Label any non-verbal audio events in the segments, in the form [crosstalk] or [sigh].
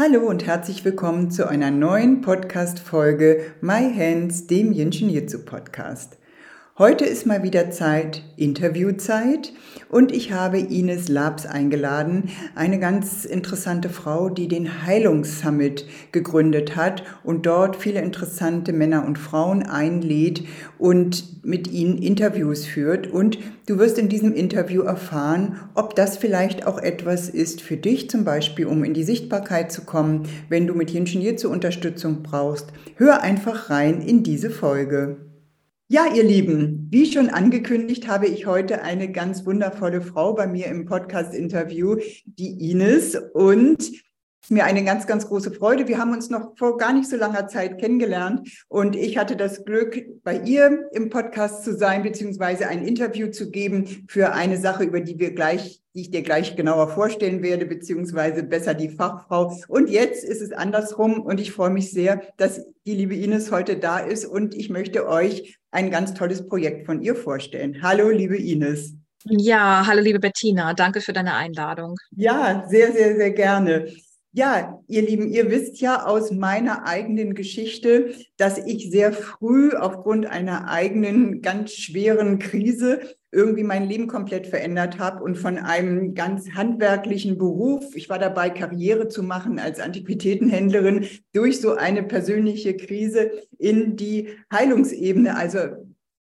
Hallo und herzlich willkommen zu einer neuen Podcast-Folge My Hands, dem Jinshin Jitsu Podcast. Heute ist mal wieder Zeit, Interviewzeit und ich habe Ines Labs eingeladen, eine ganz interessante Frau, die den Heilungssummit gegründet hat und dort viele interessante Männer und Frauen einlädt und mit ihnen Interviews führt. Und du wirst in diesem Interview erfahren, ob das vielleicht auch etwas ist für dich, zum Beispiel um in die Sichtbarkeit zu kommen, wenn du mit Jinshin Jitsu Unterstützung brauchst. Hör einfach rein in diese Folge. Ja, ihr Lieben, wie schon angekündigt, habe ich heute eine ganz wundervolle Frau bei mir im Podcast-Interview, die Ines. Und mir eine ganz, ganz große Freude. Wir haben uns noch vor gar nicht so langer Zeit kennengelernt und ich hatte das Glück, bei ihr im Podcast zu sein, beziehungsweise ein Interview zu geben für eine Sache, über die wir gleich, die ich dir gleich genauer vorstellen werde, beziehungsweise besser die Fachfrau. Und jetzt ist es andersrum und ich freue mich sehr, dass die liebe Ines heute da ist und ich möchte euch ein ganz tolles Projekt von ihr vorstellen. Hallo, liebe Ines. Ja, hallo liebe Bettina, danke für deine Einladung. Ja, sehr, sehr, sehr gerne. Ja, ihr Lieben, ihr wisst ja aus meiner eigenen Geschichte, dass ich sehr früh aufgrund einer eigenen ganz schweren Krise irgendwie mein Leben komplett verändert habe und von einem ganz handwerklichen Beruf, ich war dabei, Karriere zu machen als Antiquitätenhändlerin, durch so eine persönliche Krise in die Heilungsebene, also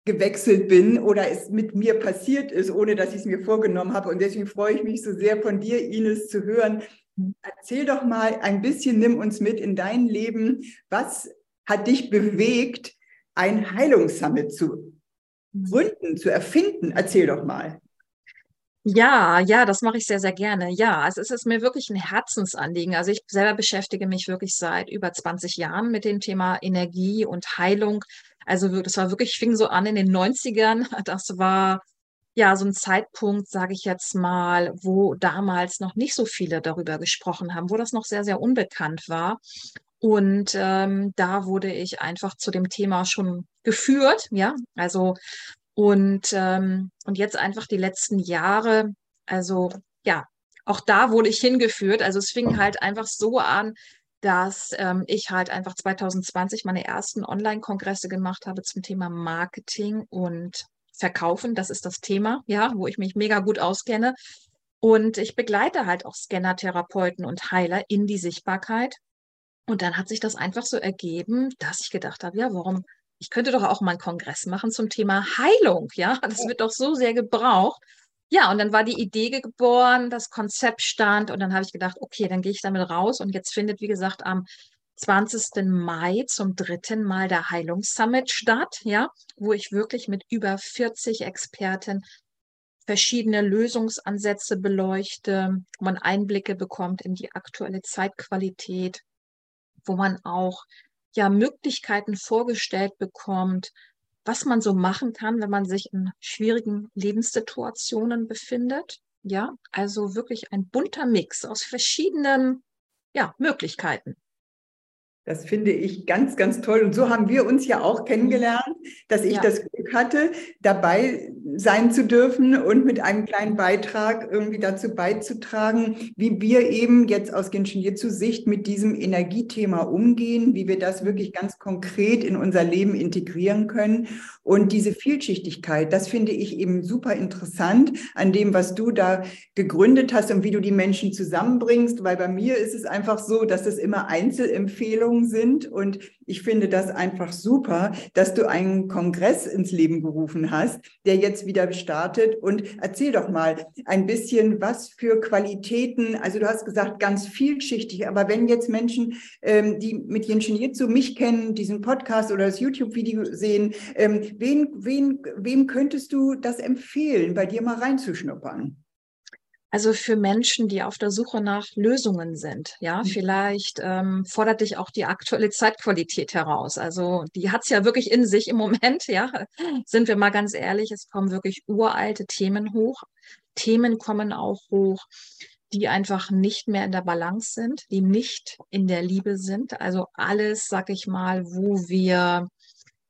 gewechselt bin oder es mit mir passiert ist, ohne dass ich es mir vorgenommen habe. Und deswegen freue ich mich so sehr von dir, Ines, zu hören, Erzähl doch mal ein bisschen, nimm uns mit in dein Leben. Was hat dich bewegt, ein Heilungssummit zu gründen, zu erfinden? Erzähl doch mal. Ja, ja, das mache ich sehr, sehr gerne. Ja, also es ist mir wirklich ein Herzensanliegen. Also ich selber beschäftige mich wirklich seit über 20 Jahren mit dem Thema Energie und Heilung. Also das war wirklich, fing so an in den 90ern. Das war ja, so ein Zeitpunkt, sage ich jetzt mal, wo damals noch nicht so viele darüber gesprochen haben, wo das noch sehr, sehr unbekannt war. Und ähm, da wurde ich einfach zu dem Thema schon geführt, ja, also und, ähm, und jetzt einfach die letzten Jahre, also ja, auch da wurde ich hingeführt. Also es fing halt einfach so an, dass ähm, ich halt einfach 2020 meine ersten Online-Kongresse gemacht habe zum Thema Marketing und verkaufen. Das ist das Thema, ja, wo ich mich mega gut auskenne. Und ich begleite halt auch Scanner-Therapeuten und Heiler in die Sichtbarkeit. Und dann hat sich das einfach so ergeben, dass ich gedacht habe, ja, warum? Ich könnte doch auch mal einen Kongress machen zum Thema Heilung, ja. Das wird doch so sehr gebraucht. Ja, und dann war die Idee geboren, das Konzept stand und dann habe ich gedacht, okay, dann gehe ich damit raus und jetzt findet, wie gesagt, am 20. Mai zum dritten Mal der Heilungssummit statt, ja, wo ich wirklich mit über 40 Experten verschiedene Lösungsansätze beleuchte, wo man Einblicke bekommt in die aktuelle Zeitqualität, wo man auch ja Möglichkeiten vorgestellt bekommt, was man so machen kann, wenn man sich in schwierigen Lebenssituationen befindet. Ja, also wirklich ein bunter Mix aus verschiedenen ja, Möglichkeiten. Das finde ich ganz, ganz toll. Und so haben wir uns ja auch kennengelernt, dass ich ja. das Glück hatte, dabei sein zu dürfen und mit einem kleinen Beitrag irgendwie dazu beizutragen, wie wir eben jetzt aus Genshin Jitsu Sicht mit diesem Energiethema umgehen, wie wir das wirklich ganz konkret in unser Leben integrieren können. Und diese Vielschichtigkeit, das finde ich eben super interessant an dem, was du da gegründet hast und wie du die Menschen zusammenbringst, weil bei mir ist es einfach so, dass es immer Einzelempfehlungen sind. Und ich finde das einfach super, dass du einen Kongress ins Leben gerufen hast, der jetzt wieder startet. Und erzähl doch mal ein bisschen, was für Qualitäten, also du hast gesagt, ganz vielschichtig, aber wenn jetzt Menschen, ähm, die mit Jenshin Jitsu mich kennen, diesen Podcast oder das YouTube-Video sehen, ähm, wen, wen, wem könntest du das empfehlen, bei dir mal reinzuschnuppern? Also für Menschen, die auf der Suche nach Lösungen sind, ja, mhm. vielleicht ähm, fordert dich auch die aktuelle Zeitqualität heraus. Also die hat es ja wirklich in sich im Moment, ja. Sind wir mal ganz ehrlich, es kommen wirklich uralte Themen hoch. Themen kommen auch hoch, die einfach nicht mehr in der Balance sind, die nicht in der Liebe sind. Also alles, sag ich mal, wo wir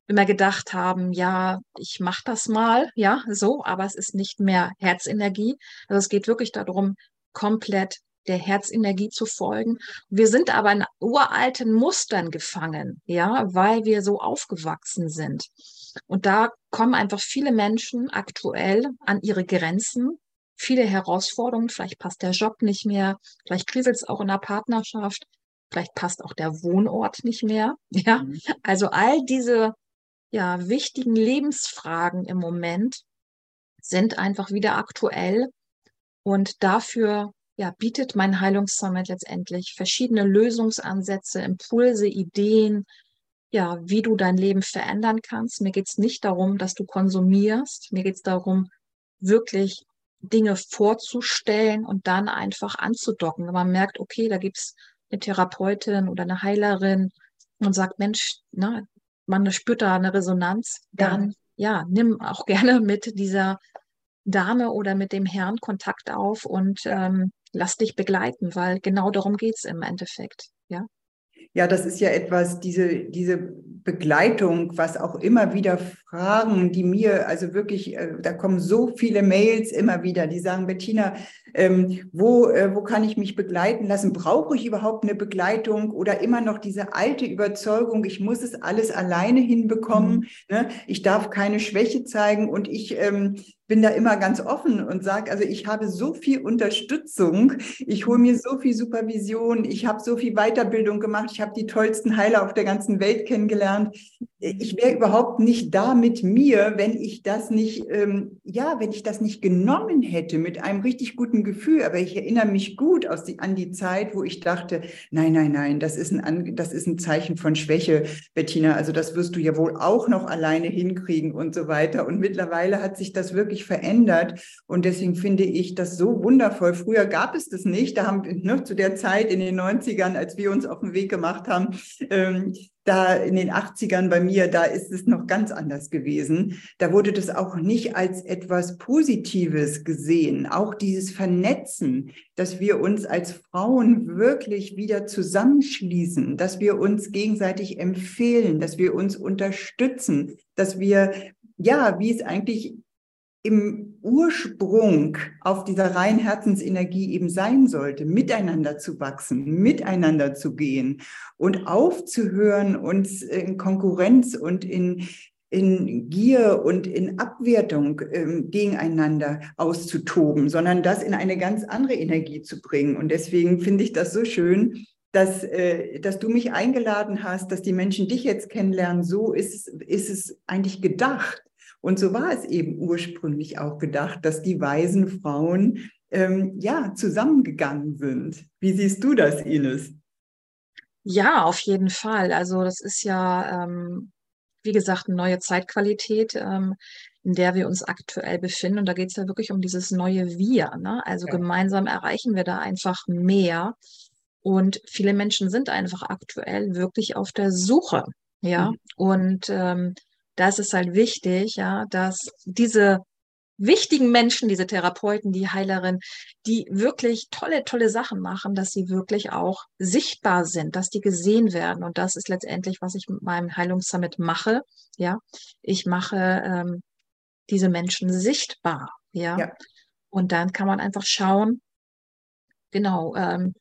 immer gedacht haben, ja, ich mache das mal, ja, so, aber es ist nicht mehr Herzenergie. Also es geht wirklich darum, komplett der Herzenergie zu folgen. Wir sind aber in uralten Mustern gefangen, ja, weil wir so aufgewachsen sind. Und da kommen einfach viele Menschen aktuell an ihre Grenzen, viele Herausforderungen. Vielleicht passt der Job nicht mehr, vielleicht kriselt es auch in der Partnerschaft, vielleicht passt auch der Wohnort nicht mehr. [laughs] Ja, mhm. also all diese ja, wichtigen Lebensfragen im Moment sind einfach wieder aktuell. Und dafür ja, bietet mein Heilungssummit letztendlich verschiedene Lösungsansätze, Impulse, Ideen, ja, wie du dein Leben verändern kannst. Mir geht es nicht darum, dass du konsumierst. Mir geht es darum, wirklich Dinge vorzustellen und dann einfach anzudocken. Wenn man merkt, okay, da gibt es eine Therapeutin oder eine Heilerin und sagt, Mensch, ne, man spürt da eine Resonanz, dann ja. ja, nimm auch gerne [laughs] mit dieser Dame oder mit dem Herrn Kontakt auf und ähm, lass dich begleiten, weil genau darum geht es im Endeffekt. Ja. Ja, das ist ja etwas, diese, diese Begleitung, was auch immer wieder Fragen, die mir, also wirklich, äh, da kommen so viele Mails immer wieder, die sagen, Bettina, ähm, wo, äh, wo kann ich mich begleiten lassen? Brauche ich überhaupt eine Begleitung oder immer noch diese alte Überzeugung, ich muss es alles alleine hinbekommen, mhm. ne? ich darf keine Schwäche zeigen und ich ähm, bin da immer ganz offen und sage, also ich habe so viel Unterstützung, ich hole mir so viel Supervision, ich habe so viel Weiterbildung gemacht, ich habe die tollsten Heiler auf der ganzen Welt kennengelernt. Ich wäre überhaupt nicht da mit mir, wenn ich das nicht, ähm, ja, wenn ich das nicht genommen hätte mit einem richtig guten Gefühl. Aber ich erinnere mich gut aus die, an die Zeit, wo ich dachte, nein, nein, nein, das ist ein, das ist ein Zeichen von Schwäche, Bettina. Also das wirst du ja wohl auch noch alleine hinkriegen und so weiter. Und mittlerweile hat sich das wirklich verändert. Und deswegen finde ich das so wundervoll. Früher gab es das nicht. Da haben ne, zu der Zeit in den 90ern, als wir uns auf den Weg gemacht haben, ähm, da in den 80ern bei mir, da ist es noch ganz anders gewesen. Da wurde das auch nicht als etwas Positives gesehen. Auch dieses Vernetzen, dass wir uns als Frauen wirklich wieder zusammenschließen, dass wir uns gegenseitig empfehlen, dass wir uns unterstützen, dass wir, ja, wie es eigentlich im Ursprung auf dieser reinen Herzensenergie eben sein sollte, miteinander zu wachsen, miteinander zu gehen und aufzuhören, uns in Konkurrenz und in, in Gier und in Abwertung äh, gegeneinander auszutoben, sondern das in eine ganz andere Energie zu bringen. Und deswegen finde ich das so schön, dass, äh, dass du mich eingeladen hast, dass die Menschen dich jetzt kennenlernen. So ist, ist es eigentlich gedacht und so war es eben ursprünglich auch gedacht, dass die weisen Frauen ähm, ja zusammengegangen sind. Wie siehst du das, Ines? Ja, auf jeden Fall. Also das ist ja, ähm, wie gesagt, eine neue Zeitqualität, ähm, in der wir uns aktuell befinden. Und da geht es ja wirklich um dieses neue Wir. Ne? Also ja. gemeinsam erreichen wir da einfach mehr. Und viele Menschen sind einfach aktuell wirklich auf der Suche. Ja, mhm. und ähm, da ist es halt wichtig, ja, dass diese wichtigen Menschen, diese Therapeuten, die Heilerin, die wirklich tolle, tolle Sachen machen, dass sie wirklich auch sichtbar sind, dass die gesehen werden. Und das ist letztendlich, was ich mit meinem Heilungssummit mache. Ja, ich mache ähm, diese Menschen sichtbar. Ja? ja. Und dann kann man einfach schauen, genau, ähm,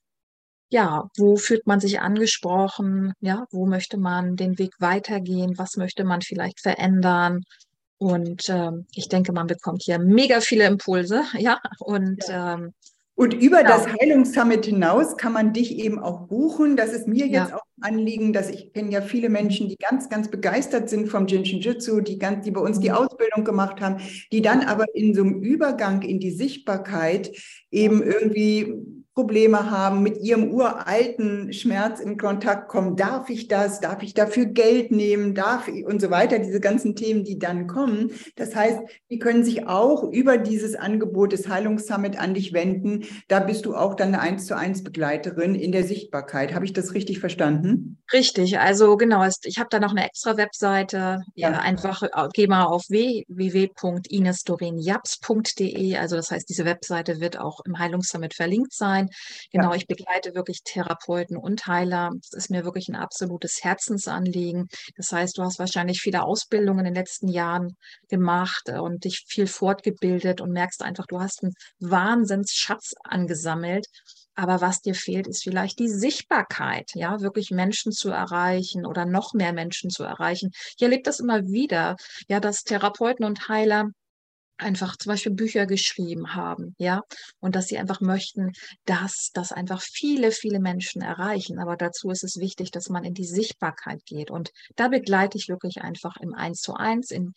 ja, wo fühlt man sich angesprochen? Ja, wo möchte man den Weg weitergehen? Was möchte man vielleicht verändern? Und ähm, ich denke, man bekommt hier mega viele Impulse, [laughs] ja. Und ja. Ähm, und über genau. das Heilungssummit hinaus kann man dich eben auch buchen. Das ist mir jetzt ja. auch ein Anliegen, dass ich kenne ja viele Menschen, die ganz, ganz begeistert sind vom Jinshin Jitsu, die ganz, die bei uns die mhm. Ausbildung gemacht haben, die dann aber in so einem Übergang in die Sichtbarkeit eben irgendwie Probleme haben, mit ihrem uralten Schmerz in Kontakt kommen. Darf ich das? Darf ich dafür Geld nehmen? Darf ich? Und so weiter. Diese ganzen Themen, die dann kommen. Das heißt, die können sich auch über dieses Angebot des Heilungssummit an dich wenden. Da bist du auch dann eine eins zu eins Begleiterin in der Sichtbarkeit. Habe ich das richtig verstanden? Richtig. Also genau. Ich habe da noch eine extra Webseite. Ja, ja einfach äh, geh mal auf www.inesdorinjaps.de. Also das heißt, diese Webseite wird auch im Heilungssummit verlinkt sein. Genau, ja. ich begleite wirklich Therapeuten und Heiler. Das ist mir wirklich ein absolutes Herzensanliegen. Das heißt, du hast wahrscheinlich viele Ausbildungen in den letzten Jahren gemacht und dich viel fortgebildet und merkst einfach, du hast einen Wahnsinnsschatz angesammelt. Aber was dir fehlt, ist vielleicht die Sichtbarkeit, ja, wirklich Menschen zu erreichen oder noch mehr Menschen zu erreichen. Ich erlebe das immer wieder, ja, dass Therapeuten und Heiler einfach zum Beispiel Bücher geschrieben haben, ja, und dass sie einfach möchten, dass das einfach viele, viele Menschen erreichen. Aber dazu ist es wichtig, dass man in die Sichtbarkeit geht. Und da begleite ich wirklich einfach im Eins zu eins in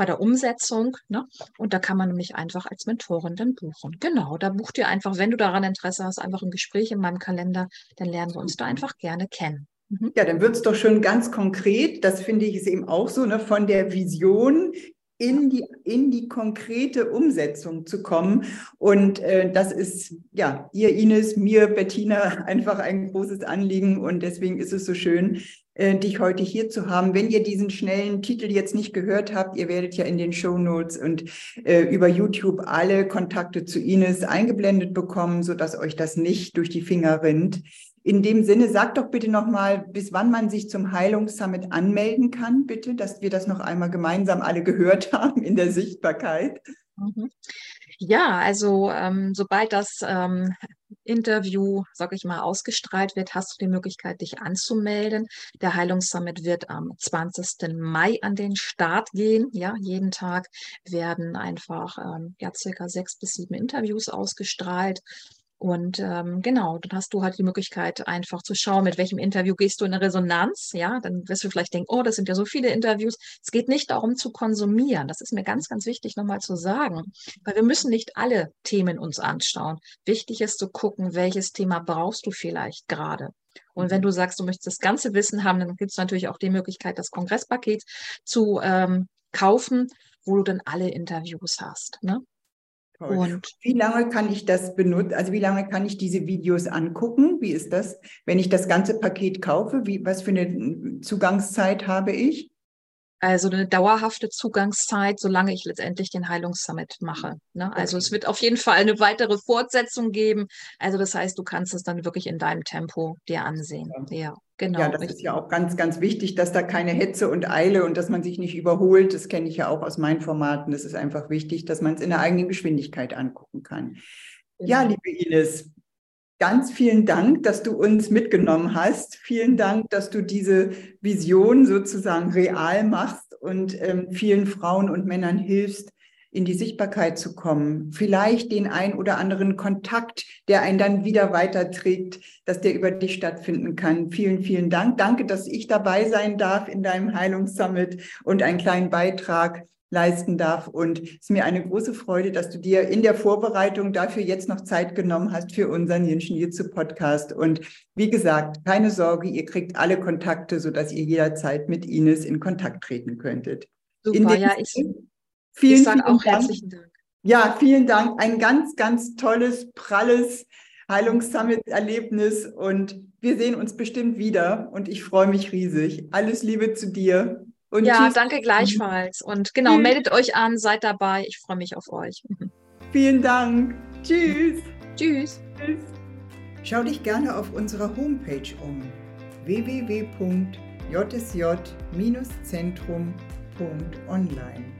bei der Umsetzung. Ne? Und da kann man nämlich einfach als Mentorin dann buchen. Genau, da bucht ihr einfach, wenn du daran Interesse hast, einfach ein Gespräch in meinem Kalender, dann lernen wir uns da einfach gerne kennen. Mhm. Ja, dann wird es doch schon ganz konkret. Das finde ich ist eben auch so, ne, von der Vision in die, in die konkrete Umsetzung zu kommen. Und äh, das ist ja dir, Ines, mir, Bettina, [laughs] einfach ein großes Anliegen. Und deswegen ist es so schön, äh, dich heute hier zu haben. Wenn ihr diesen schnellen Titel jetzt nicht gehört habt, ihr werdet ja in den Show Notes und äh, über YouTube alle Kontakte zu Ines eingeblendet bekommen, sodass euch das nicht durch die Finger rinnt. In dem Sinne, sag doch bitte nochmal, bis wann man sich zum Heilungssummit anmelden kann, bitte, dass wir das noch einmal gemeinsam alle gehört [laughs] haben in der Sichtbarkeit. Mhm. Ja, also ähm, sobald das ähm, Interview, sag ich mal, ausgestrahlt wird, hast du die Möglichkeit, dich anzumelden. Der Heilungssummit wird am 20. Mai an den Start gehen. Ja, jeden Tag werden einfach ähm, ja, circa sechs bis sieben Interviews ausgestrahlt. Und ähm, genau, dann hast du halt die Möglichkeit, einfach zu schauen, mit welchem Interview gehst du in eine Resonanz. Ja, dann wirst du vielleicht denken, oh, das sind ja so viele Interviews. Es geht nicht darum zu konsumieren. Das ist mir ganz, ganz wichtig nochmal zu sagen, weil wir müssen nicht alle Themen uns anschauen. Wichtig ist zu gucken, welches Thema brauchst du vielleicht gerade. Und wenn mhm. du sagst, du möchtest das ganze Wissen haben, dann gibt es natürlich auch die Möglichkeit, das Kongresspaket zu ähm, kaufen, wo du dann alle Interviews hast. Ne? Und wie lange kann ich das benutzen? Also wie lange kann ich diese Videos angucken? Wie ist das, wenn ich das ganze Paket kaufe? Wie, was für eine Zugangszeit habe ich? Also eine dauerhafte Zugangszeit, solange ich letztendlich den Heilungssummit mache. Ne? Also okay. es wird auf jeden Fall eine weitere Fortsetzung geben. Also das heißt, du kannst es dann wirklich in deinem Tempo dir ansehen. Ja, ja genau. Ja, das richtig. ist ja auch ganz, ganz wichtig, dass da keine Hetze und Eile und dass man sich nicht überholt. Das kenne ich ja auch aus meinen Formaten. Das ist einfach wichtig, dass man es in der eigenen Geschwindigkeit angucken kann. Genau. Ja, liebe Ines, Ganz vielen Dank, dass du uns mitgenommen hast. Vielen Dank, dass du diese Vision sozusagen real machst und ähm, vielen Frauen und Männern hilfst, in die Sichtbarkeit zu kommen. Vielleicht den ein oder anderen Kontakt, der einen dann wieder weiterträgt, dass der über dich stattfinden kann. Vielen, vielen Dank. Danke, dass ich dabei sein darf in deinem Heilungssummit und einen kleinen Beitrag leisten darf. Und es ist mir eine große Freude, dass du dir in der Vorbereitung dafür jetzt noch Zeit genommen hast für unseren Jinschen Jitsu Podcast. Und wie gesagt, keine Sorge, ihr kriegt alle Kontakte, sodass ihr jederzeit mit Ines in Kontakt treten könntet. Super, ja, ich, vielen, ich sage auch Dank. herzlichen Dank. Ja, vielen Dank. Ein ganz, ganz tolles, pralles Heilungssummit-Erlebnis und wir sehen uns bestimmt wieder und ich freue mich riesig. Alles Liebe zu dir. Und ja, tschüss. danke gleichfalls. Und genau, tschüss. meldet euch an, seid dabei. Ich freue mich auf euch. [laughs] Vielen Dank. Tschüss. Tschüss. Tschüss. Schau dich gerne auf unserer Homepage um www.jsj-zentrum.online.